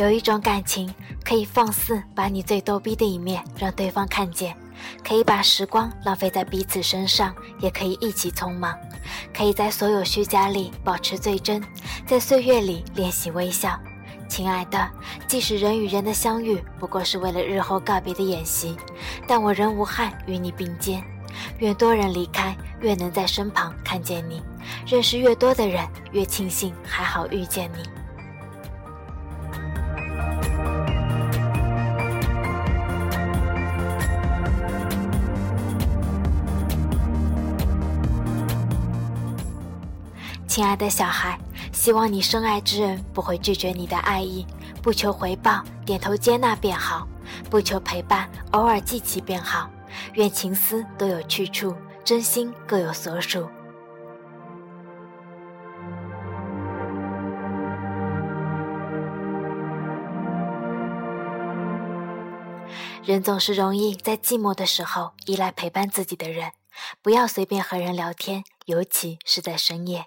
有一种感情，可以放肆把你最逗逼的一面让对方看见，可以把时光浪费在彼此身上，也可以一起匆忙，可以在所有虚假里保持最真，在岁月里练习微笑。亲爱的，即使人与人的相遇不过是为了日后告别的演习，但我仍无憾与你并肩。愿多人离开，越能在身旁看见你；认识越多的人，越庆幸还好遇见你。亲爱的小孩，希望你深爱之人不会拒绝你的爱意，不求回报，点头接纳便好；不求陪伴，偶尔记起便好。愿情思都有去处，真心各有所属。人总是容易在寂寞的时候依赖陪伴自己的人，不要随便和人聊天，尤其是在深夜。